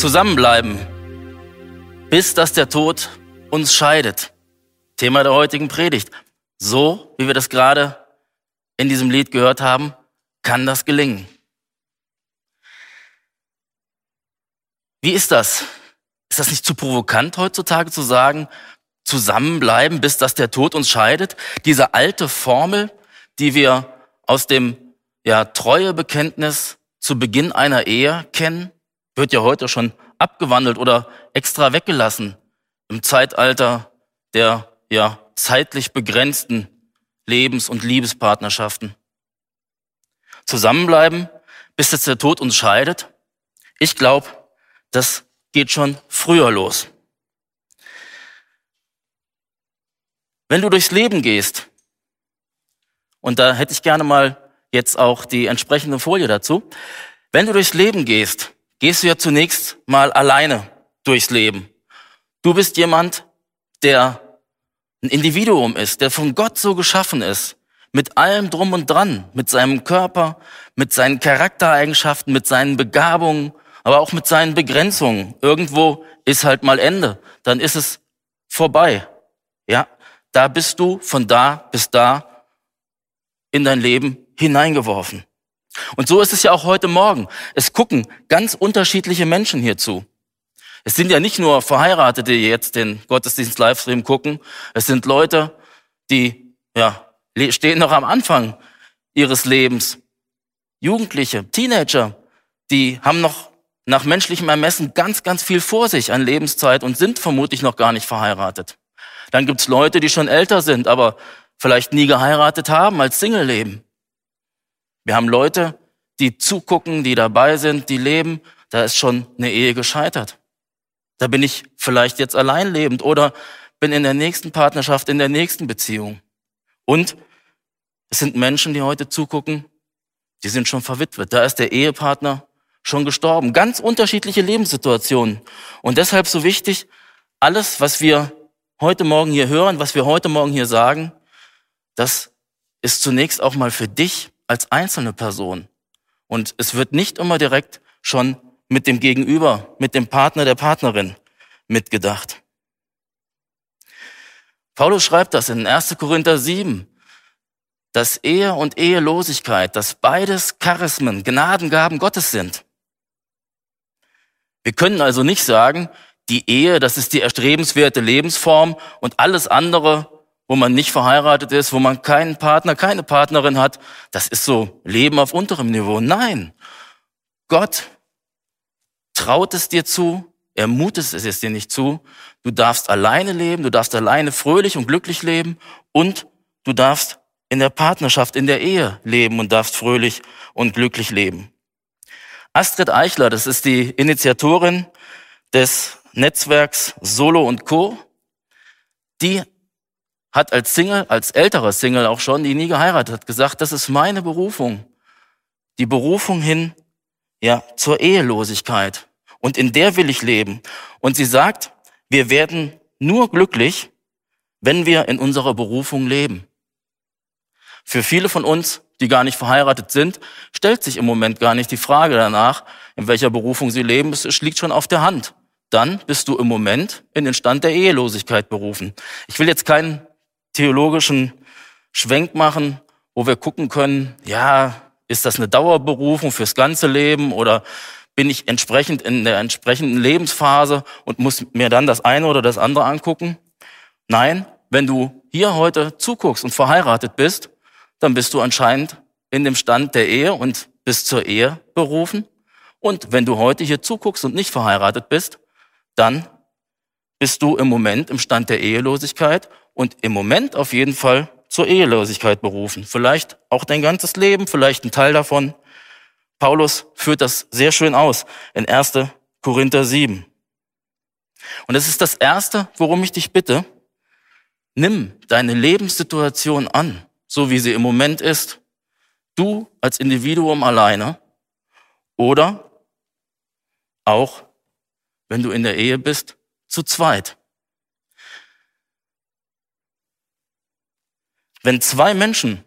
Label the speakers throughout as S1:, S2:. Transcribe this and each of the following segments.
S1: Zusammenbleiben, bis dass der Tod uns scheidet. Thema der heutigen Predigt. So, wie wir das gerade in diesem Lied gehört haben, kann das gelingen. Wie ist das? Ist das nicht zu provokant heutzutage zu sagen, zusammenbleiben, bis dass der Tod uns scheidet? Diese alte Formel, die wir aus dem ja, Treuebekenntnis zu Beginn einer Ehe kennen, wird ja heute schon abgewandelt oder extra weggelassen im Zeitalter der ja zeitlich begrenzten Lebens- und Liebespartnerschaften. Zusammenbleiben, bis jetzt der Tod uns scheidet. Ich glaube, das geht schon früher los. Wenn du durchs Leben gehst, und da hätte ich gerne mal jetzt auch die entsprechende Folie dazu, wenn du durchs Leben gehst gehst du ja zunächst mal alleine durchs Leben. Du bist jemand, der ein Individuum ist, der von Gott so geschaffen ist, mit allem drum und dran, mit seinem Körper, mit seinen Charaktereigenschaften, mit seinen Begabungen, aber auch mit seinen Begrenzungen. Irgendwo ist halt mal Ende, dann ist es vorbei. Ja, da bist du von da bis da in dein Leben hineingeworfen. Und so ist es ja auch heute Morgen. Es gucken ganz unterschiedliche Menschen hierzu. Es sind ja nicht nur Verheiratete, die jetzt den Gottesdienst-Livestream gucken. Es sind Leute, die ja, stehen noch am Anfang ihres Lebens. Jugendliche, Teenager, die haben noch nach menschlichem Ermessen ganz, ganz viel vor sich an Lebenszeit und sind vermutlich noch gar nicht verheiratet. Dann gibt's Leute, die schon älter sind, aber vielleicht nie geheiratet haben, als Single leben. Wir haben Leute, die zugucken, die dabei sind, die leben. Da ist schon eine Ehe gescheitert. Da bin ich vielleicht jetzt allein lebend oder bin in der nächsten Partnerschaft, in der nächsten Beziehung. Und es sind Menschen, die heute zugucken, die sind schon verwitwet. Da ist der Ehepartner schon gestorben. Ganz unterschiedliche Lebenssituationen. Und deshalb so wichtig, alles, was wir heute Morgen hier hören, was wir heute Morgen hier sagen, das ist zunächst auch mal für dich als einzelne Person. Und es wird nicht immer direkt schon mit dem Gegenüber, mit dem Partner, der Partnerin mitgedacht. Paulus schreibt das in 1. Korinther 7, dass Ehe und Ehelosigkeit, dass beides Charismen, Gnadengaben Gottes sind. Wir können also nicht sagen, die Ehe, das ist die erstrebenswerte Lebensform und alles andere wo man nicht verheiratet ist, wo man keinen Partner, keine Partnerin hat, das ist so Leben auf unterem Niveau. Nein, Gott traut es dir zu, er mutet es dir nicht zu. Du darfst alleine leben, du darfst alleine fröhlich und glücklich leben und du darfst in der Partnerschaft, in der Ehe leben und darfst fröhlich und glücklich leben. Astrid Eichler, das ist die Initiatorin des Netzwerks Solo und Co. Die hat als Single, als älterer Single auch schon, die nie geheiratet hat, gesagt, das ist meine Berufung. Die Berufung hin, ja, zur Ehelosigkeit. Und in der will ich leben. Und sie sagt, wir werden nur glücklich, wenn wir in unserer Berufung leben. Für viele von uns, die gar nicht verheiratet sind, stellt sich im Moment gar nicht die Frage danach, in welcher Berufung sie leben. Es liegt schon auf der Hand. Dann bist du im Moment in den Stand der Ehelosigkeit berufen. Ich will jetzt keinen theologischen Schwenk machen, wo wir gucken können, ja, ist das eine Dauerberufung fürs ganze Leben oder bin ich entsprechend in der entsprechenden Lebensphase und muss mir dann das eine oder das andere angucken? Nein, wenn du hier heute zuguckst und verheiratet bist, dann bist du anscheinend in dem Stand der Ehe und bist zur Ehe berufen. Und wenn du heute hier zuguckst und nicht verheiratet bist, dann bist du im Moment im Stand der Ehelosigkeit und im Moment auf jeden Fall zur Ehelosigkeit berufen. Vielleicht auch dein ganzes Leben, vielleicht ein Teil davon. Paulus führt das sehr schön aus in 1. Korinther 7. Und es ist das Erste, worum ich dich bitte. Nimm deine Lebenssituation an, so wie sie im Moment ist. Du als Individuum alleine oder auch, wenn du in der Ehe bist, zu zweit. Wenn zwei Menschen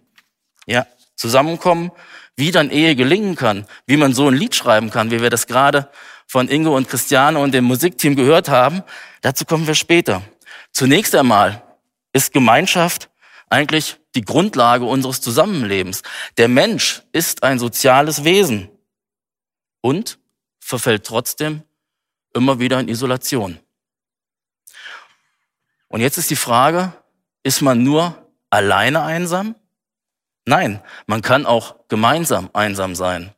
S1: ja, zusammenkommen, wie dann Ehe gelingen kann, wie man so ein Lied schreiben kann, wie wir das gerade von Ingo und Christiane und dem Musikteam gehört haben, dazu kommen wir später. Zunächst einmal ist Gemeinschaft eigentlich die Grundlage unseres Zusammenlebens. Der Mensch ist ein soziales Wesen und verfällt trotzdem immer wieder in Isolation. Und jetzt ist die Frage, ist man nur alleine einsam? Nein, man kann auch gemeinsam einsam sein.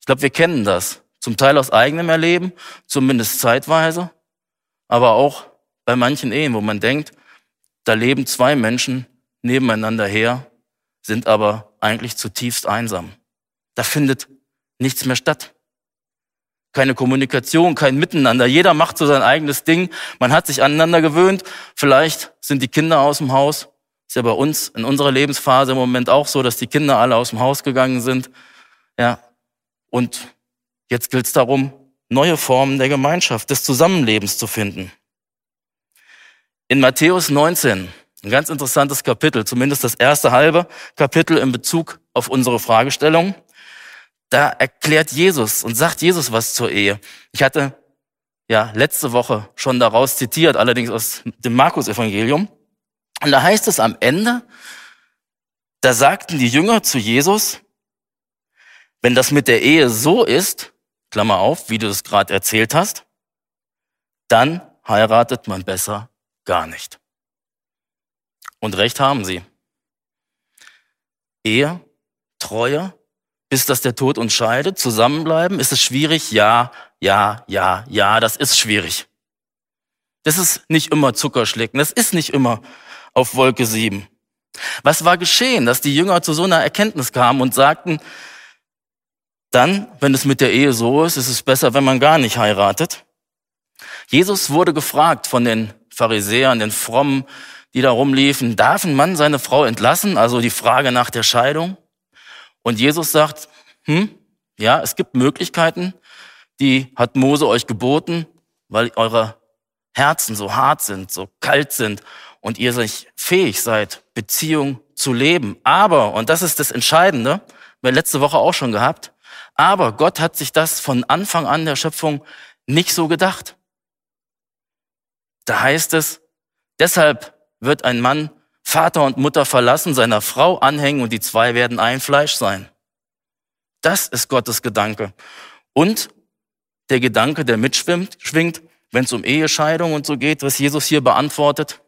S1: Ich glaube, wir kennen das. Zum Teil aus eigenem Erleben, zumindest zeitweise, aber auch bei manchen Ehen, wo man denkt, da leben zwei Menschen nebeneinander her, sind aber eigentlich zutiefst einsam. Da findet nichts mehr statt. Keine Kommunikation, kein Miteinander. Jeder macht so sein eigenes Ding. Man hat sich aneinander gewöhnt. Vielleicht sind die Kinder aus dem Haus. Ist ja bei uns in unserer Lebensphase im Moment auch so, dass die Kinder alle aus dem Haus gegangen sind. Ja. Und jetzt gilt es darum, neue Formen der Gemeinschaft, des Zusammenlebens zu finden. In Matthäus 19, ein ganz interessantes Kapitel, zumindest das erste halbe Kapitel in Bezug auf unsere Fragestellung. Da erklärt Jesus und sagt Jesus was zur Ehe. Ich hatte ja letzte Woche schon daraus zitiert, allerdings aus dem Markus-Evangelium. Und da heißt es am Ende, da sagten die Jünger zu Jesus, wenn das mit der Ehe so ist, Klammer auf, wie du es gerade erzählt hast, dann heiratet man besser gar nicht. Und recht haben sie. Ehe, Treue, bis dass der Tod uns scheidet, zusammenbleiben, ist es schwierig? Ja, ja, ja, ja, das ist schwierig. Das ist nicht immer Zuckerschlecken, das ist nicht immer auf Wolke sieben. Was war geschehen, dass die Jünger zu so einer Erkenntnis kamen und sagten, dann, wenn es mit der Ehe so ist, ist es besser, wenn man gar nicht heiratet. Jesus wurde gefragt von den Pharisäern, den Frommen, die da rumliefen, darf ein Mann seine Frau entlassen? Also die Frage nach der Scheidung. Und Jesus sagt, hm, ja, es gibt Möglichkeiten, die hat Mose euch geboten, weil eure Herzen so hart sind, so kalt sind und ihr sich fähig seid, Beziehung zu leben. Aber, und das ist das Entscheidende, wir letzte Woche auch schon gehabt, aber Gott hat sich das von Anfang an der Schöpfung nicht so gedacht. Da heißt es, deshalb wird ein Mann Vater und Mutter verlassen, seiner Frau anhängen und die zwei werden ein Fleisch sein. Das ist Gottes Gedanke. Und der Gedanke, der mitschwimmt, schwingt, wenn es um Ehescheidung und so geht, was Jesus hier beantwortet,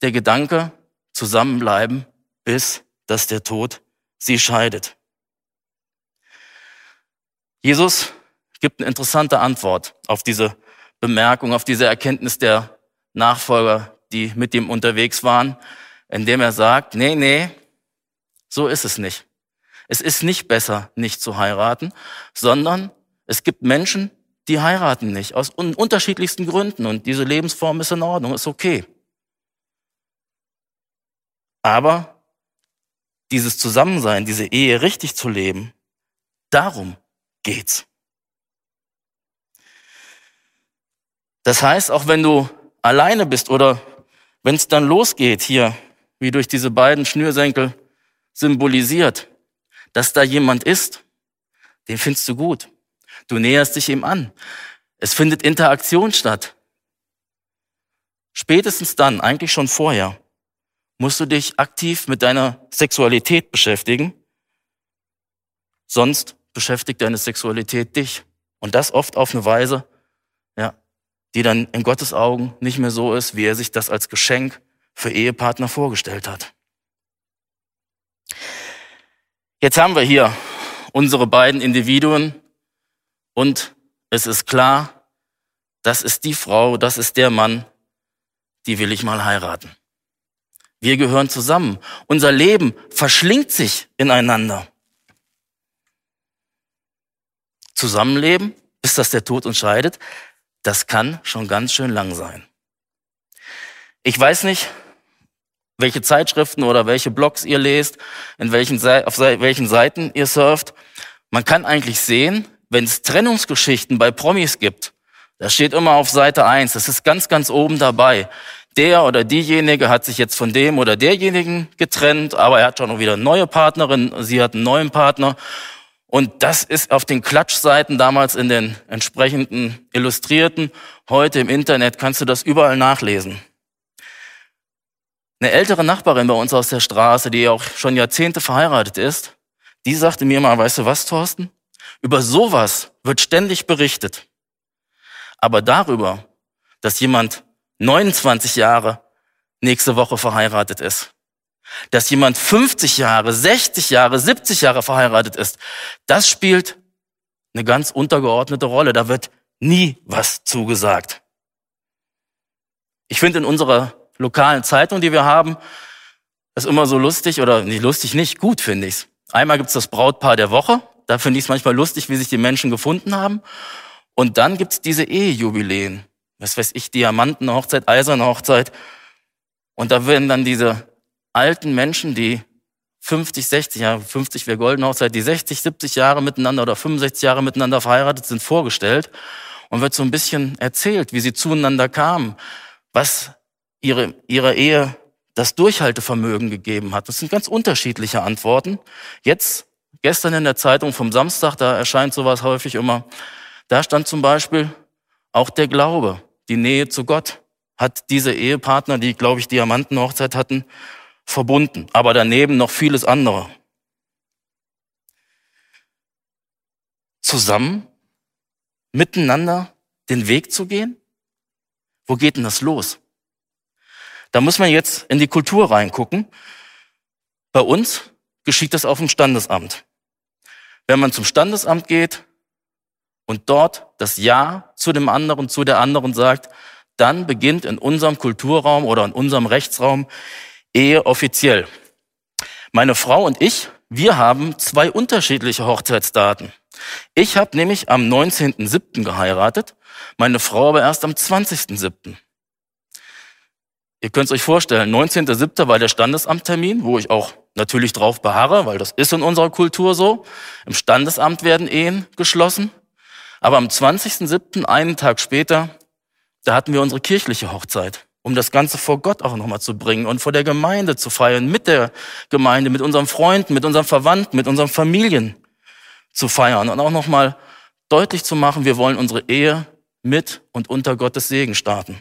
S1: der Gedanke, zusammenbleiben, bis dass der Tod sie scheidet. Jesus gibt eine interessante Antwort auf diese Bemerkung, auf diese Erkenntnis der Nachfolger, die mit ihm unterwegs waren, indem er sagt, nee, nee, so ist es nicht. Es ist nicht besser, nicht zu heiraten, sondern es gibt Menschen, die heiraten nicht, aus unterschiedlichsten Gründen und diese Lebensform ist in Ordnung, ist okay. Aber dieses Zusammensein, diese Ehe richtig zu leben, darum geht's. Das heißt, auch wenn du alleine bist oder wenn es dann losgeht hier, wie durch diese beiden Schnürsenkel symbolisiert, dass da jemand ist, den findest du gut. Du näherst dich ihm an. Es findet Interaktion statt. Spätestens dann, eigentlich schon vorher, musst du dich aktiv mit deiner Sexualität beschäftigen. Sonst beschäftigt deine Sexualität dich. Und das oft auf eine Weise, die dann in Gottes Augen nicht mehr so ist, wie er sich das als Geschenk für Ehepartner vorgestellt hat. Jetzt haben wir hier unsere beiden Individuen und es ist klar, das ist die Frau, das ist der Mann, die will ich mal heiraten. Wir gehören zusammen. Unser Leben verschlingt sich ineinander. zusammenleben, bis das der Tod uns scheidet, das kann schon ganz schön lang sein. Ich weiß nicht, welche Zeitschriften oder welche Blogs ihr lest, in welchen, auf welchen Seiten ihr surft. Man kann eigentlich sehen, wenn es Trennungsgeschichten bei Promis gibt, das steht immer auf Seite 1, das ist ganz, ganz oben dabei. Der oder diejenige hat sich jetzt von dem oder derjenigen getrennt, aber er hat schon wieder eine neue Partnerin, sie hat einen neuen Partner. Und das ist auf den Klatschseiten damals in den entsprechenden Illustrierten. Heute im Internet kannst du das überall nachlesen. Eine ältere Nachbarin bei uns aus der Straße, die auch schon Jahrzehnte verheiratet ist, die sagte mir mal, weißt du was, Thorsten? Über sowas wird ständig berichtet. Aber darüber, dass jemand 29 Jahre nächste Woche verheiratet ist, dass jemand 50 Jahre, 60 Jahre, 70 Jahre verheiratet ist, das spielt eine ganz untergeordnete Rolle. Da wird nie was zugesagt. Ich finde in unserer lokalen Zeitung, die wir haben, ist immer so lustig oder nicht lustig, nicht gut finde ich's. Einmal gibt's das Brautpaar der Woche. Da finde ich es manchmal lustig, wie sich die Menschen gefunden haben. Und dann gibt's diese Ehejubiläen. Was weiß ich, Diamantenhochzeit, eiserne Hochzeit. Und da werden dann diese alten Menschen, die 50, 60 Jahre, 50 wäre goldene Hochzeit, die 60, 70 Jahre miteinander oder 65 Jahre miteinander verheiratet sind, vorgestellt und wird so ein bisschen erzählt, wie sie zueinander kamen, was ihre, ihre Ehe das Durchhaltevermögen gegeben hat. Das sind ganz unterschiedliche Antworten. Jetzt, gestern in der Zeitung vom Samstag, da erscheint sowas häufig immer, da stand zum Beispiel auch der Glaube, die Nähe zu Gott hat diese Ehepartner, die, glaube ich, Diamantenhochzeit hatten, verbunden. Aber daneben noch vieles andere. Zusammen, miteinander den Weg zu gehen? Wo geht denn das los? Da muss man jetzt in die Kultur reingucken. Bei uns geschieht das auf dem Standesamt. Wenn man zum Standesamt geht und dort das Ja zu dem anderen, zu der anderen sagt, dann beginnt in unserem Kulturraum oder in unserem Rechtsraum Ehe offiziell. Meine Frau und ich, wir haben zwei unterschiedliche Hochzeitsdaten. Ich habe nämlich am 19.07. geheiratet, meine Frau aber erst am 20.07. Ihr könnt es euch vorstellen, 19.07. war der Standesamttermin, wo ich auch natürlich drauf beharre, weil das ist in unserer Kultur so. Im Standesamt werden Ehen geschlossen. Aber am 20.07., einen Tag später, da hatten wir unsere kirchliche Hochzeit, um das Ganze vor Gott auch nochmal zu bringen und vor der Gemeinde zu feiern, mit der Gemeinde, mit unseren Freunden, mit unseren Verwandten, mit unseren Familien zu feiern und auch nochmal deutlich zu machen, wir wollen unsere Ehe mit und unter Gottes Segen starten.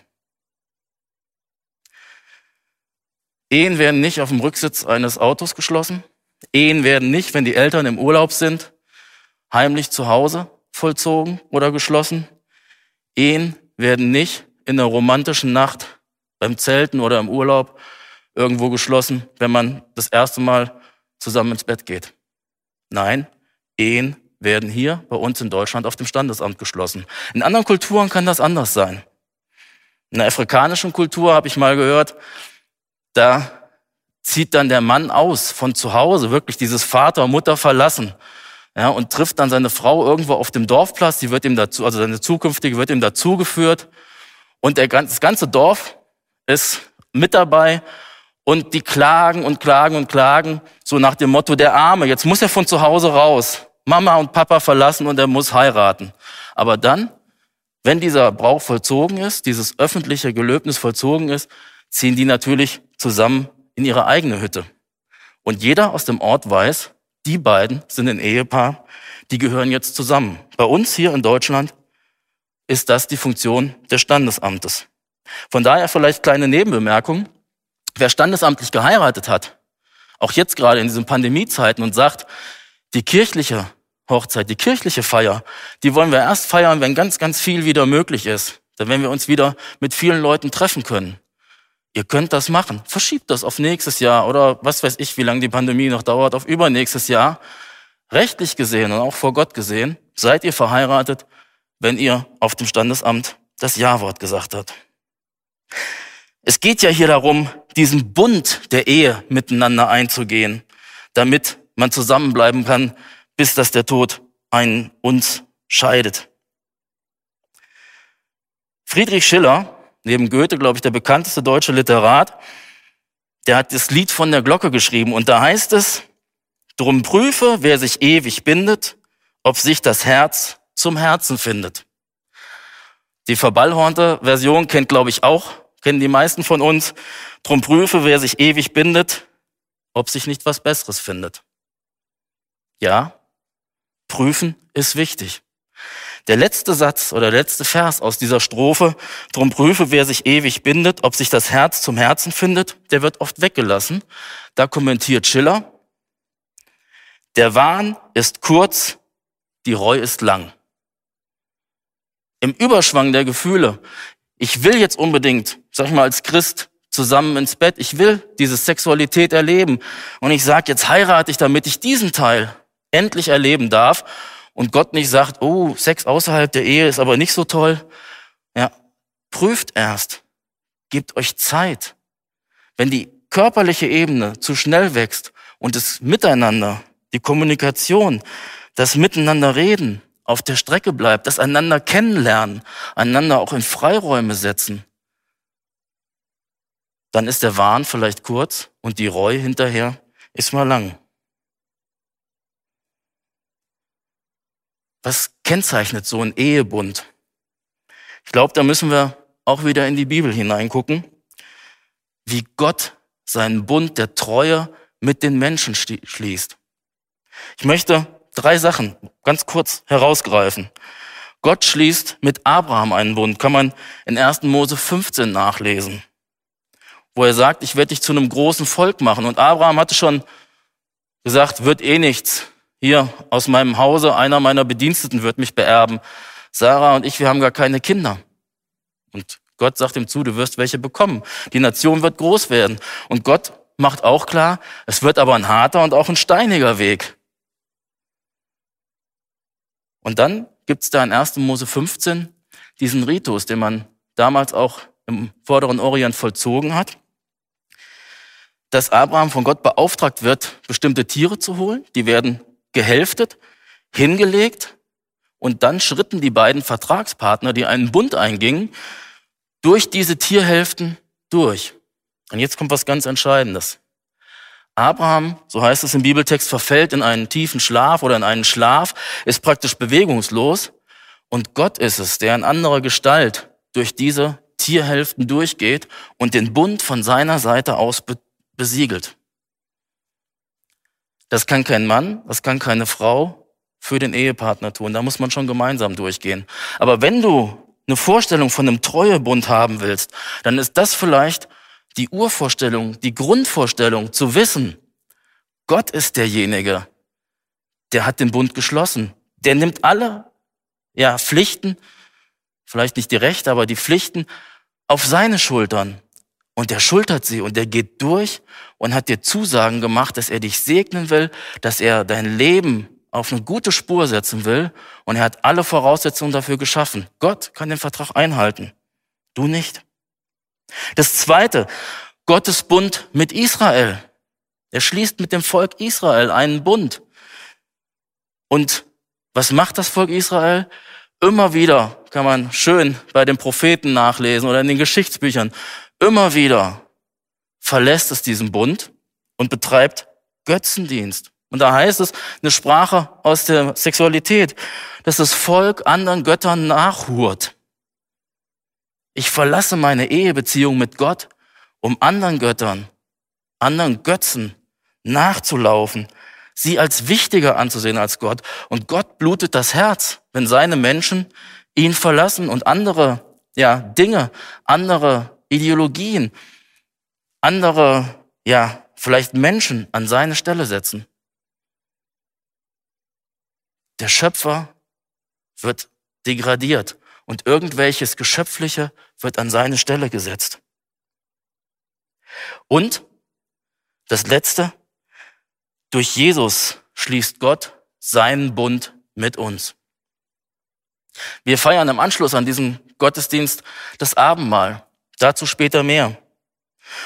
S1: Ehen werden nicht auf dem Rücksitz eines Autos geschlossen. Ehen werden nicht, wenn die Eltern im Urlaub sind, heimlich zu Hause vollzogen oder geschlossen. Ehen werden nicht in der romantischen Nacht beim Zelten oder im Urlaub irgendwo geschlossen, wenn man das erste Mal zusammen ins Bett geht. Nein, Ehen werden hier bei uns in Deutschland auf dem Standesamt geschlossen. In anderen Kulturen kann das anders sein. In der afrikanischen Kultur habe ich mal gehört, da zieht dann der Mann aus von zu Hause, wirklich dieses Vater, Mutter verlassen, ja, und trifft dann seine Frau irgendwo auf dem Dorfplatz, die wird ihm dazu, also seine zukünftige wird ihm dazugeführt und der, das ganze Dorf ist mit dabei und die klagen und klagen und klagen, so nach dem Motto, der Arme, jetzt muss er von zu Hause raus, Mama und Papa verlassen und er muss heiraten. Aber dann, wenn dieser Brauch vollzogen ist, dieses öffentliche Gelöbnis vollzogen ist, ziehen die natürlich zusammen in ihre eigene Hütte. Und jeder aus dem Ort weiß, die beiden sind ein Ehepaar, die gehören jetzt zusammen. Bei uns hier in Deutschland ist das die Funktion des Standesamtes. Von daher vielleicht kleine Nebenbemerkung. Wer standesamtlich geheiratet hat, auch jetzt gerade in diesen Pandemiezeiten und sagt, die kirchliche Hochzeit, die kirchliche Feier, die wollen wir erst feiern, wenn ganz, ganz viel wieder möglich ist. Dann wenn wir uns wieder mit vielen Leuten treffen können. Ihr könnt das machen. Verschiebt das auf nächstes Jahr oder was weiß ich, wie lange die Pandemie noch dauert, auf übernächstes Jahr. Rechtlich gesehen und auch vor Gott gesehen, seid ihr verheiratet, wenn ihr auf dem Standesamt das Ja-Wort gesagt habt. Es geht ja hier darum, diesen Bund der Ehe miteinander einzugehen, damit man zusammenbleiben kann, bis dass der Tod einen uns scheidet. Friedrich Schiller, neben Goethe, glaube ich, der bekannteste deutsche Literat, der hat das Lied von der Glocke geschrieben und da heißt es, drum prüfe, wer sich ewig bindet, ob sich das Herz zum Herzen findet. Die verballhornte Version kennt, glaube ich, auch, kennen die meisten von uns. Drum prüfe, wer sich ewig bindet, ob sich nicht was Besseres findet. Ja, prüfen ist wichtig. Der letzte Satz oder der letzte Vers aus dieser Strophe, drum prüfe, wer sich ewig bindet, ob sich das Herz zum Herzen findet, der wird oft weggelassen. Da kommentiert Schiller, der Wahn ist kurz, die Reu ist lang. Im Überschwang der Gefühle, ich will jetzt unbedingt, sag ich mal als Christ, zusammen ins Bett, ich will diese Sexualität erleben und ich sage, jetzt heirate ich, damit ich diesen Teil endlich erleben darf und Gott nicht sagt, oh, Sex außerhalb der Ehe ist aber nicht so toll. Ja, prüft erst, gebt euch Zeit. Wenn die körperliche Ebene zu schnell wächst und das Miteinander, die Kommunikation, das Miteinander reden auf der Strecke bleibt, das einander kennenlernen, einander auch in Freiräume setzen, dann ist der Wahn vielleicht kurz und die Reue hinterher ist mal lang. Was kennzeichnet so ein Ehebund? Ich glaube, da müssen wir auch wieder in die Bibel hineingucken, wie Gott seinen Bund der Treue mit den Menschen schließt. Ich möchte drei Sachen ganz kurz herausgreifen. Gott schließt mit Abraham einen Bund, kann man in 1. Mose 15 nachlesen, wo er sagt, ich werde dich zu einem großen Volk machen. Und Abraham hatte schon gesagt, wird eh nichts hier aus meinem Hause, einer meiner Bediensteten wird mich beerben. Sarah und ich, wir haben gar keine Kinder. Und Gott sagt ihm zu, du wirst welche bekommen. Die Nation wird groß werden. Und Gott macht auch klar, es wird aber ein harter und auch ein steiniger Weg. Und dann gibt's da in 1. Mose 15 diesen Ritus, den man damals auch im vorderen Orient vollzogen hat dass Abraham von Gott beauftragt wird, bestimmte Tiere zu holen. Die werden gehälftet, hingelegt und dann schritten die beiden Vertragspartner, die einen Bund eingingen, durch diese Tierhälften durch. Und jetzt kommt was ganz Entscheidendes. Abraham, so heißt es im Bibeltext, verfällt in einen tiefen Schlaf oder in einen Schlaf, ist praktisch bewegungslos. Und Gott ist es, der in anderer Gestalt durch diese Tierhälften durchgeht und den Bund von seiner Seite aus besiegelt. Das kann kein Mann, das kann keine Frau für den Ehepartner tun. Da muss man schon gemeinsam durchgehen. Aber wenn du eine Vorstellung von einem Treuebund haben willst, dann ist das vielleicht die Urvorstellung, die Grundvorstellung zu wissen, Gott ist derjenige, der hat den Bund geschlossen. Der nimmt alle ja, Pflichten, vielleicht nicht die Rechte, aber die Pflichten auf seine Schultern. Und der schultert sie und der geht durch und hat dir Zusagen gemacht, dass er dich segnen will, dass er dein Leben auf eine gute Spur setzen will und er hat alle Voraussetzungen dafür geschaffen. Gott kann den Vertrag einhalten, du nicht. Das zweite, Gottes Bund mit Israel. Er schließt mit dem Volk Israel einen Bund. Und was macht das Volk Israel? Immer wieder kann man schön bei den Propheten nachlesen oder in den Geschichtsbüchern. Immer wieder verlässt es diesen Bund und betreibt Götzendienst. Und da heißt es, eine Sprache aus der Sexualität, dass das Volk anderen Göttern nachhurt. Ich verlasse meine Ehebeziehung mit Gott, um anderen Göttern, anderen Götzen nachzulaufen, sie als wichtiger anzusehen als Gott. Und Gott blutet das Herz, wenn seine Menschen ihn verlassen und andere ja, Dinge, andere Ideologien, andere, ja, vielleicht Menschen an seine Stelle setzen. Der Schöpfer wird degradiert und irgendwelches Geschöpfliche wird an seine Stelle gesetzt. Und das Letzte, durch Jesus schließt Gott seinen Bund mit uns. Wir feiern im Anschluss an diesen Gottesdienst das Abendmahl. Dazu später mehr.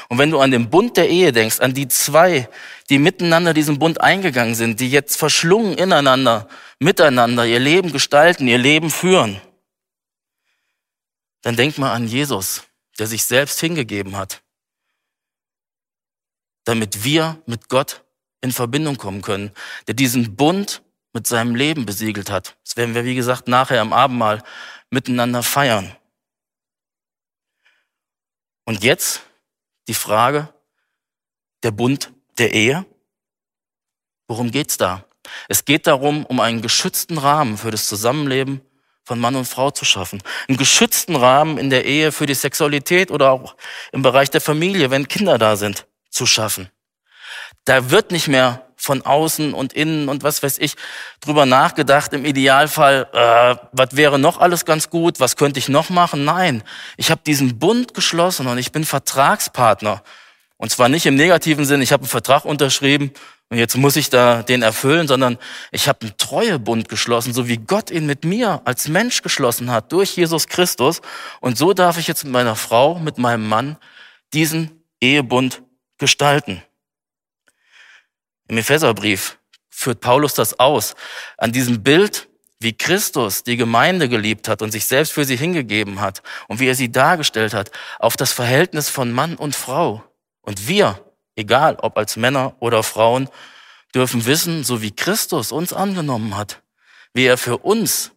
S1: Und wenn du an den Bund der Ehe denkst, an die zwei, die miteinander diesen Bund eingegangen sind, die jetzt verschlungen ineinander, miteinander ihr Leben gestalten, ihr Leben führen, dann denk mal an Jesus, der sich selbst hingegeben hat, damit wir mit Gott in Verbindung kommen können, der diesen Bund mit seinem Leben besiegelt hat. Das werden wir, wie gesagt, nachher am Abendmahl miteinander feiern. Und jetzt die Frage, der Bund der Ehe. Worum geht's da? Es geht darum, um einen geschützten Rahmen für das Zusammenleben von Mann und Frau zu schaffen. Einen geschützten Rahmen in der Ehe für die Sexualität oder auch im Bereich der Familie, wenn Kinder da sind, zu schaffen. Da wird nicht mehr von außen und innen und was weiß ich drüber nachgedacht. Im Idealfall, äh, was wäre noch alles ganz gut? Was könnte ich noch machen? Nein, ich habe diesen Bund geschlossen und ich bin Vertragspartner. Und zwar nicht im negativen Sinn, ich habe einen Vertrag unterschrieben und jetzt muss ich da den erfüllen, sondern ich habe einen Treuebund geschlossen, so wie Gott ihn mit mir als Mensch geschlossen hat durch Jesus Christus. Und so darf ich jetzt mit meiner Frau, mit meinem Mann diesen Ehebund gestalten. Im Epheserbrief führt Paulus das aus. An diesem Bild, wie Christus die Gemeinde geliebt hat und sich selbst für sie hingegeben hat und wie er sie dargestellt hat, auf das Verhältnis von Mann und Frau. Und wir, egal ob als Männer oder Frauen, dürfen wissen, so wie Christus uns angenommen hat, wie er für uns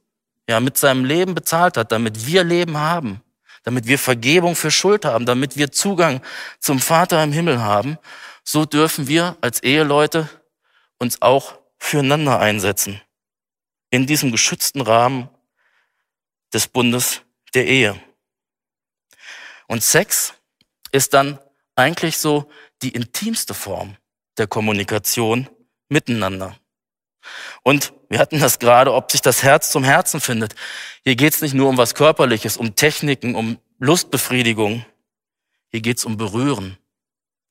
S1: ja mit seinem Leben bezahlt hat, damit wir Leben haben, damit wir Vergebung für Schuld haben, damit wir Zugang zum Vater im Himmel haben so dürfen wir als Eheleute uns auch füreinander einsetzen. In diesem geschützten Rahmen des Bundes der Ehe. Und Sex ist dann eigentlich so die intimste Form der Kommunikation miteinander. Und wir hatten das gerade, ob sich das Herz zum Herzen findet. Hier geht es nicht nur um was Körperliches, um Techniken, um Lustbefriedigung. Hier geht es um Berühren,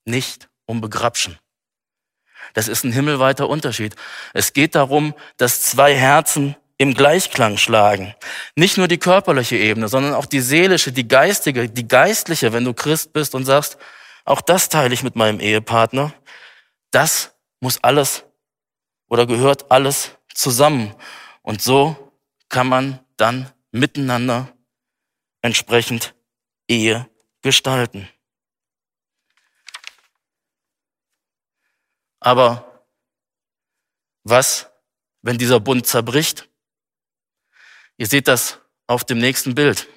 S1: nicht um Begrapschen. Das ist ein himmelweiter Unterschied. Es geht darum, dass zwei Herzen im Gleichklang schlagen. Nicht nur die körperliche Ebene, sondern auch die seelische, die geistige, die geistliche, wenn du Christ bist und sagst, auch das teile ich mit meinem Ehepartner. Das muss alles oder gehört alles zusammen. Und so kann man dann miteinander entsprechend Ehe gestalten. Aber was, wenn dieser Bund zerbricht? Ihr seht das auf dem nächsten Bild.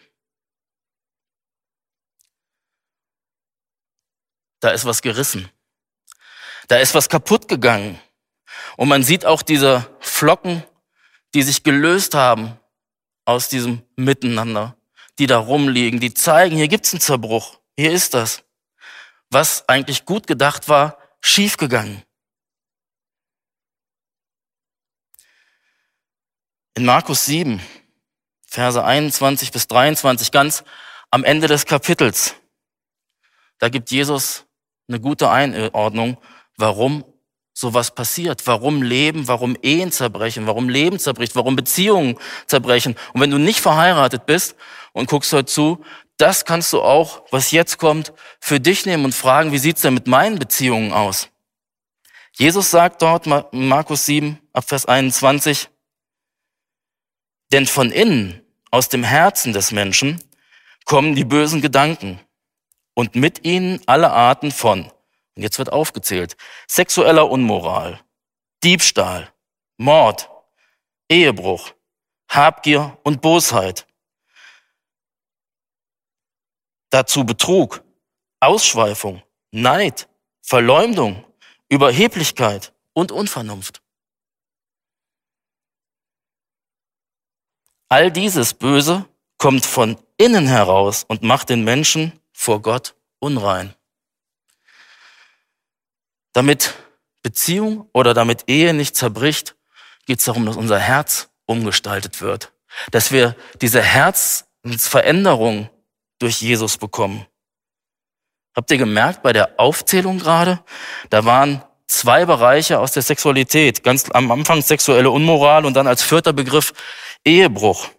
S1: Da ist was gerissen. Da ist was kaputt gegangen. Und man sieht auch diese Flocken, die sich gelöst haben aus diesem Miteinander, die da rumliegen, die zeigen, hier gibt's einen Zerbruch. Hier ist das. Was eigentlich gut gedacht war, schiefgegangen. In Markus 7, Verse 21 bis 23, ganz am Ende des Kapitels, da gibt Jesus eine gute Einordnung, warum sowas passiert, warum Leben, warum Ehen zerbrechen, warum Leben zerbricht, warum Beziehungen zerbrechen. Und wenn du nicht verheiratet bist und guckst heute zu, das kannst du auch, was jetzt kommt, für dich nehmen und fragen, wie sieht's denn mit meinen Beziehungen aus? Jesus sagt dort, Markus 7, Abvers 21, denn von innen, aus dem Herzen des Menschen, kommen die bösen Gedanken und mit ihnen alle Arten von, und jetzt wird aufgezählt, sexueller Unmoral, Diebstahl, Mord, Ehebruch, Habgier und Bosheit. Dazu Betrug, Ausschweifung, Neid, Verleumdung, Überheblichkeit und Unvernunft. All dieses Böse kommt von innen heraus und macht den Menschen vor Gott unrein. Damit Beziehung oder damit Ehe nicht zerbricht, geht es darum, dass unser Herz umgestaltet wird. Dass wir diese Herzensveränderung durch Jesus bekommen. Habt ihr gemerkt bei der Aufzählung gerade? Da waren zwei Bereiche aus der Sexualität. Ganz am Anfang sexuelle Unmoral und dann als vierter Begriff Ehebruch.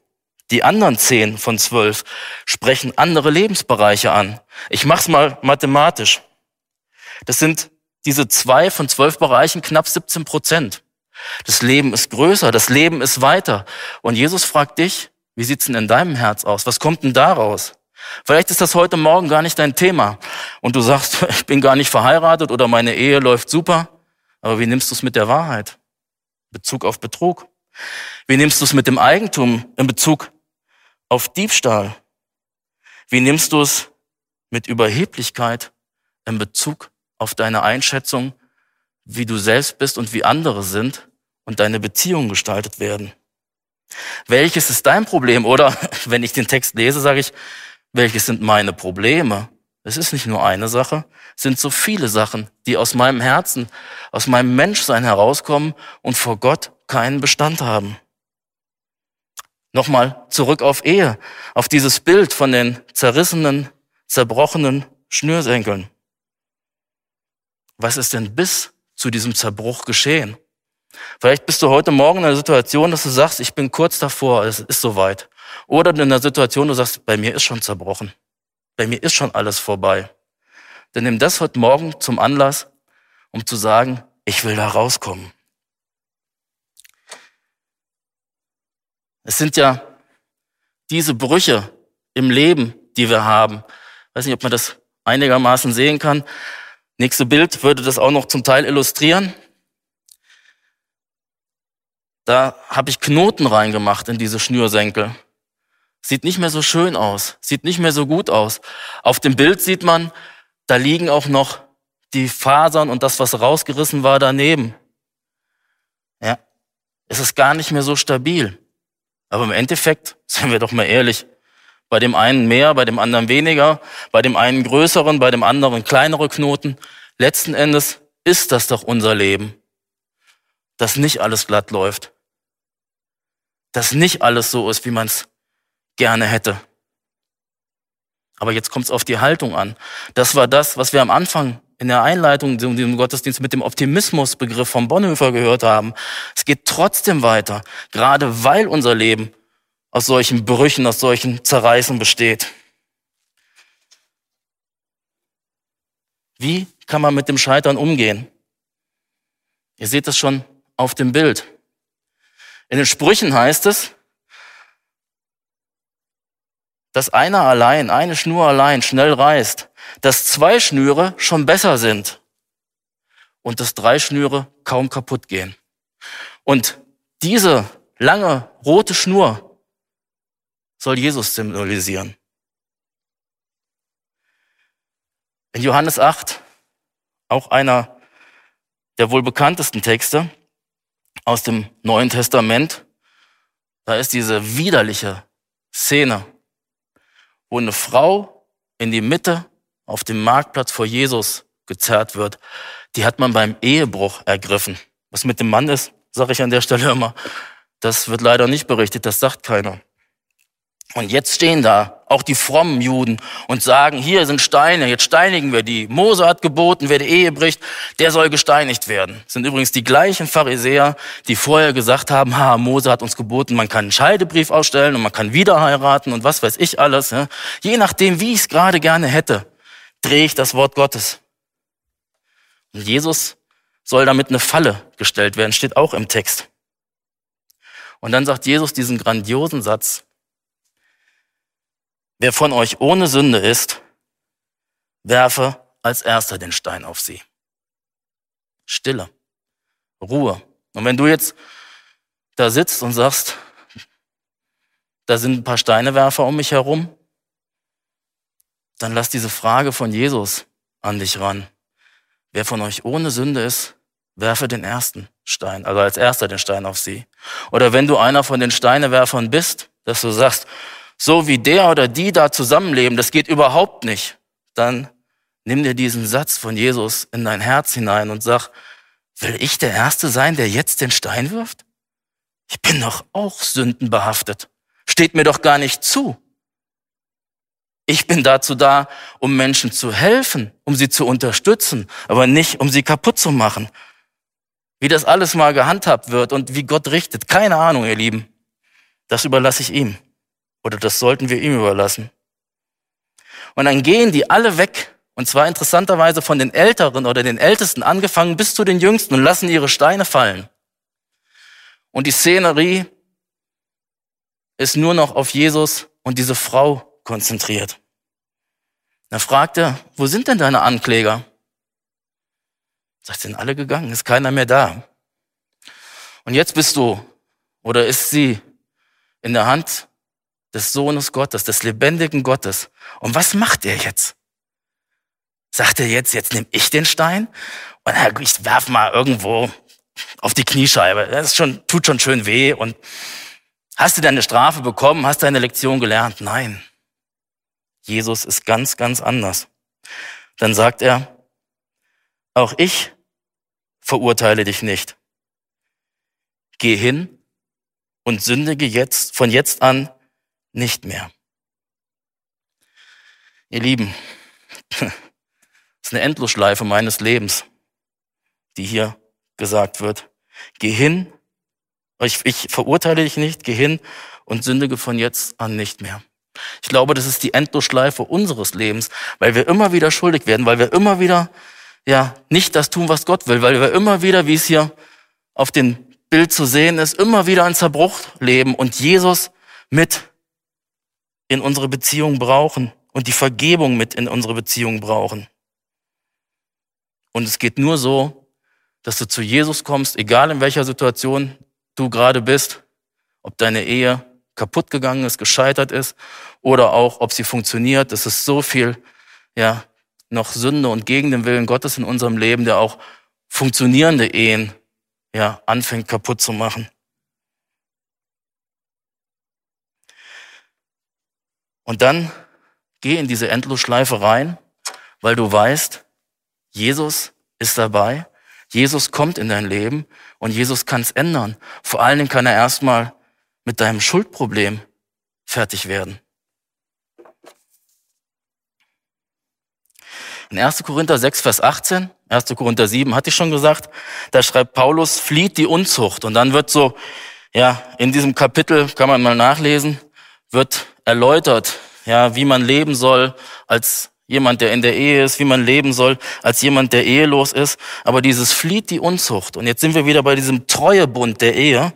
S1: Die anderen zehn von zwölf sprechen andere Lebensbereiche an. Ich mach's mal mathematisch. Das sind diese zwei von zwölf Bereichen knapp 17 Prozent. Das Leben ist größer, das Leben ist weiter. Und Jesus fragt dich, wie sieht's denn in deinem Herz aus? Was kommt denn daraus? Vielleicht ist das heute Morgen gar nicht dein Thema und du sagst, ich bin gar nicht verheiratet oder meine Ehe läuft super. Aber wie nimmst du es mit der Wahrheit? Bezug auf Betrug. Wie nimmst du es mit dem Eigentum in Bezug auf Diebstahl? Wie nimmst du es mit Überheblichkeit in Bezug auf deine Einschätzung, wie du selbst bist und wie andere sind und deine Beziehungen gestaltet werden? Welches ist dein Problem? Oder wenn ich den Text lese, sage ich, welches sind meine Probleme? Es ist nicht nur eine Sache, es sind so viele Sachen, die aus meinem Herzen, aus meinem Menschsein herauskommen und vor Gott keinen Bestand haben. Nochmal zurück auf Ehe, auf dieses Bild von den zerrissenen, zerbrochenen Schnürsenkeln. Was ist denn bis zu diesem Zerbruch geschehen? Vielleicht bist du heute Morgen in einer Situation, dass du sagst, ich bin kurz davor, es ist soweit. Oder in einer Situation, du sagst, bei mir ist schon zerbrochen. Bei mir ist schon alles vorbei. Dann nimm das heute Morgen zum Anlass, um zu sagen, ich will da rauskommen. Es sind ja diese Brüche im Leben, die wir haben. Ich weiß nicht, ob man das einigermaßen sehen kann. Nächste Bild würde das auch noch zum Teil illustrieren. Da habe ich Knoten reingemacht in diese Schnürsenkel. Sieht nicht mehr so schön aus, sieht nicht mehr so gut aus. Auf dem Bild sieht man, da liegen auch noch die Fasern und das, was rausgerissen war, daneben. Ja, es ist gar nicht mehr so stabil. Aber im Endeffekt, seien wir doch mal ehrlich, bei dem einen mehr, bei dem anderen weniger, bei dem einen größeren, bei dem anderen kleinere Knoten. Letzten Endes ist das doch unser Leben, dass nicht alles glatt läuft, dass nicht alles so ist, wie man es gerne hätte. Aber jetzt kommt es auf die Haltung an. Das war das, was wir am Anfang in der Einleitung in diesem Gottesdienst mit dem Optimismusbegriff von Bonhoeffer gehört haben. Es geht trotzdem weiter, gerade weil unser Leben aus solchen Brüchen, aus solchen Zerreißen besteht. Wie kann man mit dem Scheitern umgehen? Ihr seht es schon auf dem Bild. In den Sprüchen heißt es, dass einer allein, eine Schnur allein schnell reißt, dass zwei Schnüre schon besser sind und dass drei Schnüre kaum kaputt gehen. Und diese lange rote Schnur soll Jesus symbolisieren. In Johannes 8, auch einer der wohl bekanntesten Texte aus dem Neuen Testament, da ist diese widerliche Szene, wo eine Frau in die Mitte auf dem Marktplatz vor Jesus gezerrt wird, die hat man beim Ehebruch ergriffen. Was mit dem Mann ist, sage ich an der Stelle immer, das wird leider nicht berichtet, das sagt keiner. Und jetzt stehen da auch die frommen Juden und sagen, hier sind Steine, jetzt steinigen wir die. Mose hat geboten, wer die Ehe bricht, der soll gesteinigt werden. Das sind übrigens die gleichen Pharisäer, die vorher gesagt haben, ha, Mose hat uns geboten, man kann einen Scheidebrief ausstellen und man kann wieder heiraten und was weiß ich alles. Je nachdem, wie ich es gerade gerne hätte, drehe ich das Wort Gottes. Und Jesus soll damit eine Falle gestellt werden, steht auch im Text. Und dann sagt Jesus diesen grandiosen Satz, Wer von euch ohne Sünde ist, werfe als erster den Stein auf sie. Stille, Ruhe. Und wenn du jetzt da sitzt und sagst, da sind ein paar Steinewerfer um mich herum, dann lass diese Frage von Jesus an dich ran. Wer von euch ohne Sünde ist, werfe den ersten Stein, also als erster den Stein auf sie. Oder wenn du einer von den Steinewerfern bist, dass du sagst, so wie der oder die da zusammenleben, das geht überhaupt nicht, dann nimm dir diesen Satz von Jesus in dein Herz hinein und sag, will ich der Erste sein, der jetzt den Stein wirft? Ich bin doch auch sündenbehaftet. Steht mir doch gar nicht zu. Ich bin dazu da, um Menschen zu helfen, um sie zu unterstützen, aber nicht, um sie kaputt zu machen. Wie das alles mal gehandhabt wird und wie Gott richtet, keine Ahnung, ihr Lieben. Das überlasse ich ihm. Oder das sollten wir ihm überlassen. Und dann gehen die alle weg. Und zwar interessanterweise von den Älteren oder den Ältesten angefangen bis zu den Jüngsten und lassen ihre Steine fallen. Und die Szenerie ist nur noch auf Jesus und diese Frau konzentriert. Da fragt er, wo sind denn deine Ankläger? Sagt, sind alle gegangen, ist keiner mehr da. Und jetzt bist du oder ist sie in der Hand des Sohnes Gottes, des lebendigen Gottes. Und was macht er jetzt? Sagt er jetzt, jetzt nehme ich den Stein und ich werf mal irgendwo auf die Kniescheibe. Das ist schon, tut schon schön weh. Und hast du deine Strafe bekommen? Hast du deine Lektion gelernt? Nein. Jesus ist ganz, ganz anders. Dann sagt er, auch ich verurteile dich nicht. Geh hin und sündige jetzt, von jetzt an nicht mehr. Ihr Lieben, das ist eine Endlosschleife meines Lebens, die hier gesagt wird. Geh hin, ich, ich verurteile dich nicht, geh hin und sündige von jetzt an nicht mehr. Ich glaube, das ist die Endlosschleife unseres Lebens, weil wir immer wieder schuldig werden, weil wir immer wieder ja nicht das tun, was Gott will, weil wir immer wieder, wie es hier auf dem Bild zu sehen ist, immer wieder ein Zerbruch leben und Jesus mit in unsere Beziehung brauchen und die Vergebung mit in unsere Beziehung brauchen. Und es geht nur so, dass du zu Jesus kommst, egal in welcher Situation du gerade bist, ob deine Ehe kaputt gegangen ist, gescheitert ist oder auch, ob sie funktioniert. Es ist so viel, ja, noch Sünde und gegen den Willen Gottes in unserem Leben, der auch funktionierende Ehen, ja, anfängt kaputt zu machen. Und dann geh in diese Endlosschleife rein, weil du weißt, Jesus ist dabei, Jesus kommt in dein Leben und Jesus kann es ändern. Vor allen Dingen kann er erstmal mit deinem Schuldproblem fertig werden. In 1. Korinther 6, Vers 18, 1. Korinther 7 hatte ich schon gesagt, da schreibt Paulus, flieht die Unzucht. Und dann wird so, ja, in diesem Kapitel, kann man mal nachlesen, wird erläutert, ja, wie man leben soll als jemand, der in der Ehe ist, wie man leben soll als jemand, der ehelos ist. Aber dieses flieht die Unzucht. Und jetzt sind wir wieder bei diesem Treuebund der Ehe.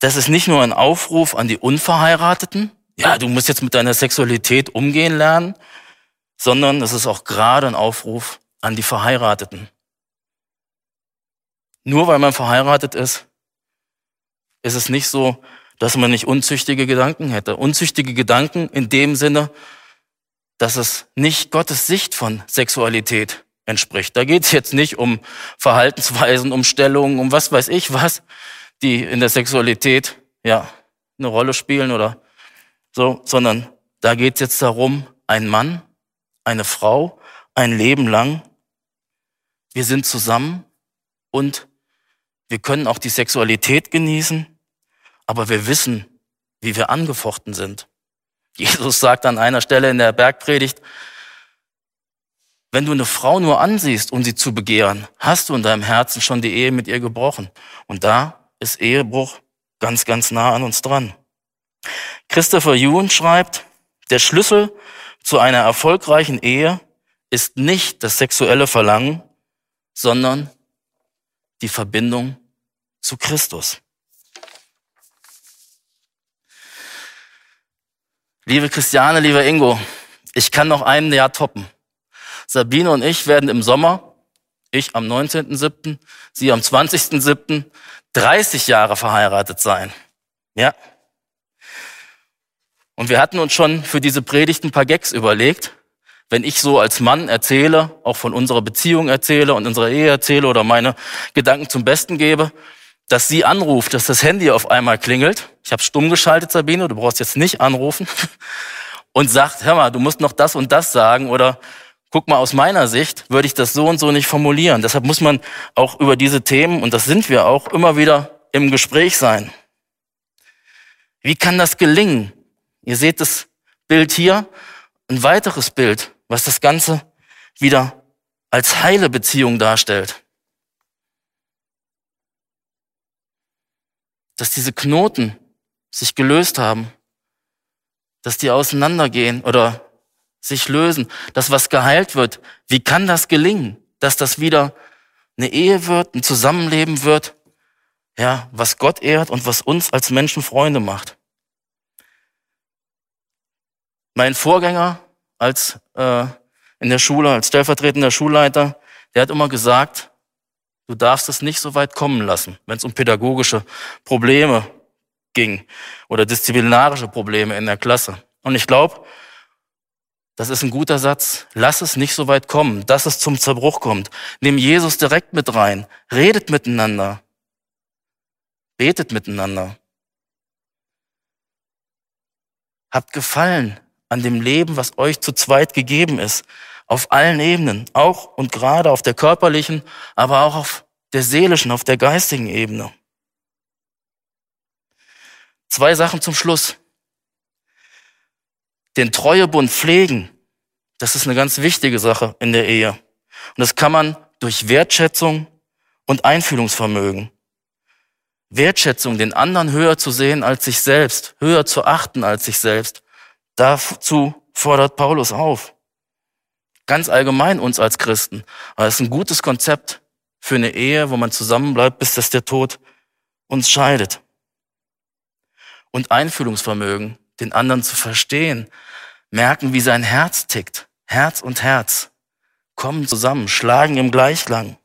S1: Das ist nicht nur ein Aufruf an die Unverheirateten. Ja, du musst jetzt mit deiner Sexualität umgehen lernen, sondern es ist auch gerade ein Aufruf an die Verheirateten. Nur weil man verheiratet ist, ist es nicht so, dass man nicht unzüchtige Gedanken hätte. Unzüchtige Gedanken in dem Sinne, dass es nicht Gottes Sicht von Sexualität entspricht. Da geht es jetzt nicht um Verhaltensweisen, um Stellungen, um was weiß ich was, die in der Sexualität ja eine Rolle spielen oder so, sondern da geht es jetzt darum, ein Mann, eine Frau, ein Leben lang, wir sind zusammen und wir können auch die Sexualität genießen aber wir wissen, wie wir angefochten sind. Jesus sagt an einer Stelle in der Bergpredigt, wenn du eine Frau nur ansiehst, um sie zu begehren, hast du in deinem Herzen schon die Ehe mit ihr gebrochen. Und da ist Ehebruch ganz, ganz nah an uns dran. Christopher Ewan schreibt, der Schlüssel zu einer erfolgreichen Ehe ist nicht das sexuelle Verlangen, sondern die Verbindung zu Christus. Liebe Christiane, lieber Ingo, ich kann noch ein Jahr toppen. Sabine und ich werden im Sommer, ich am 19.07., sie am 20.07., 30 Jahre verheiratet sein. Ja. Und wir hatten uns schon für diese Predigt ein paar Gags überlegt. Wenn ich so als Mann erzähle, auch von unserer Beziehung erzähle und unserer Ehe erzähle oder meine Gedanken zum Besten gebe, dass sie anruft, dass das Handy auf einmal klingelt. Ich habe stumm geschaltet, Sabine, du brauchst jetzt nicht anrufen. Und sagt, hör mal, du musst noch das und das sagen oder guck mal, aus meiner Sicht würde ich das so und so nicht formulieren. Deshalb muss man auch über diese Themen, und das sind wir auch, immer wieder im Gespräch sein. Wie kann das gelingen? Ihr seht das Bild hier, ein weiteres Bild, was das Ganze wieder als heile Beziehung darstellt. Dass diese Knoten sich gelöst haben, dass die auseinandergehen oder sich lösen, dass was geheilt wird. Wie kann das gelingen, dass das wieder eine Ehe wird, ein Zusammenleben wird, ja, was Gott ehrt und was uns als Menschen Freunde macht. Mein Vorgänger als äh, in der Schule, als stellvertretender Schulleiter, der hat immer gesagt, du darfst es nicht so weit kommen lassen, wenn es um pädagogische Probleme ging oder disziplinarische Probleme in der Klasse. Und ich glaube, das ist ein guter Satz. Lass es nicht so weit kommen, dass es zum Zerbruch kommt. Nimm Jesus direkt mit rein. Redet miteinander. Betet miteinander. Habt Gefallen an dem Leben, was euch zu zweit gegeben ist. Auf allen Ebenen. Auch und gerade auf der körperlichen, aber auch auf der seelischen, auf der geistigen Ebene. Zwei Sachen zum Schluss. Den Treuebund pflegen, das ist eine ganz wichtige Sache in der Ehe. Und das kann man durch Wertschätzung und Einfühlungsvermögen. Wertschätzung, den anderen höher zu sehen als sich selbst, höher zu achten als sich selbst. Dazu fordert Paulus auf. Ganz allgemein uns als Christen. Aber es ist ein gutes Konzept für eine Ehe, wo man zusammenbleibt, bis dass der Tod uns scheidet. Und Einfühlungsvermögen, den anderen zu verstehen, merken, wie sein Herz tickt. Herz und Herz kommen zusammen, schlagen im Gleichklang.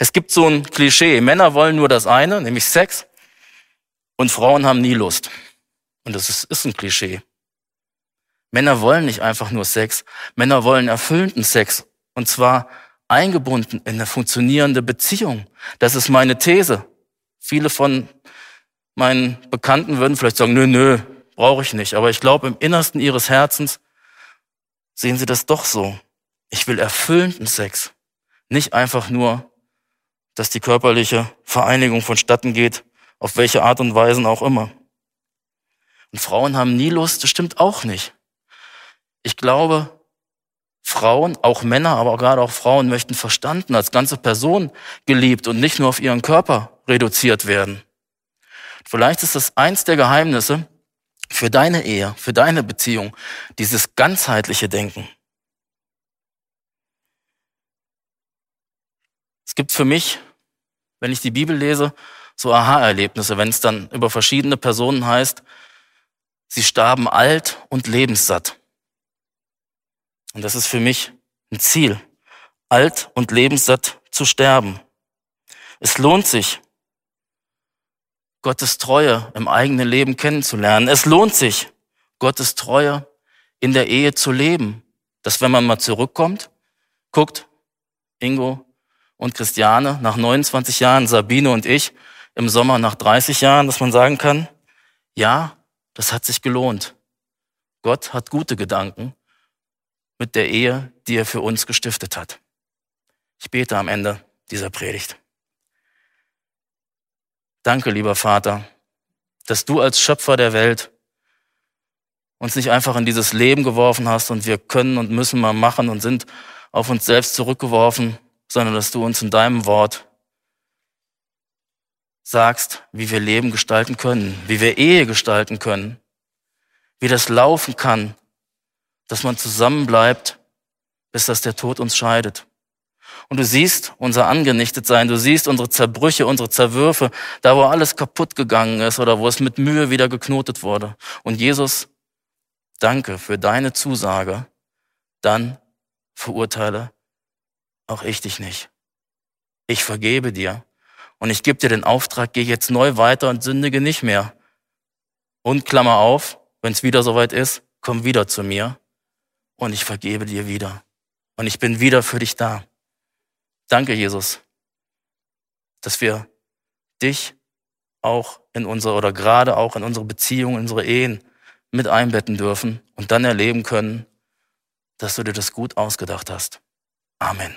S1: Es gibt so ein Klischee, Männer wollen nur das eine, nämlich Sex, und Frauen haben nie Lust. Und das ist, ist ein Klischee. Männer wollen nicht einfach nur Sex, Männer wollen erfüllenden Sex. Und zwar eingebunden in eine funktionierende Beziehung. Das ist meine These. Viele von meinen Bekannten würden vielleicht sagen, nö, nö, brauche ich nicht. Aber ich glaube, im Innersten ihres Herzens sehen sie das doch so. Ich will erfüllenden Sex. Nicht einfach nur dass die körperliche Vereinigung vonstatten geht, auf welche Art und Weise auch immer. Und Frauen haben nie Lust, das stimmt auch nicht. Ich glaube, Frauen, auch Männer, aber gerade auch Frauen möchten verstanden als ganze Person geliebt und nicht nur auf ihren Körper reduziert werden. Vielleicht ist das eins der Geheimnisse für deine Ehe, für deine Beziehung, dieses ganzheitliche Denken. Es gibt für mich, wenn ich die Bibel lese, so Aha-Erlebnisse, wenn es dann über verschiedene Personen heißt, sie starben alt und lebenssatt. Und das ist für mich ein Ziel, alt und lebenssatt zu sterben. Es lohnt sich, Gottes Treue im eigenen Leben kennenzulernen. Es lohnt sich, Gottes Treue in der Ehe zu leben. Dass wenn man mal zurückkommt, guckt, Ingo, und Christiane nach 29 Jahren, Sabine und ich im Sommer nach 30 Jahren, dass man sagen kann, ja, das hat sich gelohnt. Gott hat gute Gedanken mit der Ehe, die er für uns gestiftet hat. Ich bete am Ende dieser Predigt. Danke, lieber Vater, dass du als Schöpfer der Welt uns nicht einfach in dieses Leben geworfen hast und wir können und müssen mal machen und sind auf uns selbst zurückgeworfen, sondern dass du uns in deinem Wort sagst, wie wir Leben gestalten können, wie wir Ehe gestalten können, wie das laufen kann, dass man zusammenbleibt, bis dass der Tod uns scheidet. Und du siehst unser Angenichtetsein, du siehst unsere Zerbrüche, unsere Zerwürfe, da wo alles kaputt gegangen ist oder wo es mit Mühe wieder geknotet wurde. Und Jesus, danke für deine Zusage, dann verurteile auch ich dich nicht. Ich vergebe dir und ich gebe dir den Auftrag, geh jetzt neu weiter und sündige nicht mehr. Und Klammer auf, wenn es wieder soweit ist, komm wieder zu mir und ich vergebe dir wieder. Und ich bin wieder für dich da. Danke, Jesus, dass wir dich auch in unsere oder gerade auch in unsere Beziehungen, in unsere Ehen mit einbetten dürfen und dann erleben können, dass du dir das gut ausgedacht hast. Amen.